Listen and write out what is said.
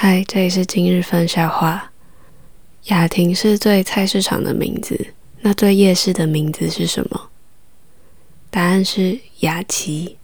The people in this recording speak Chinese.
嗨这里是今日份笑话。雅婷是最菜市场的名字那最夜市的名字是什么？答案是雅琪。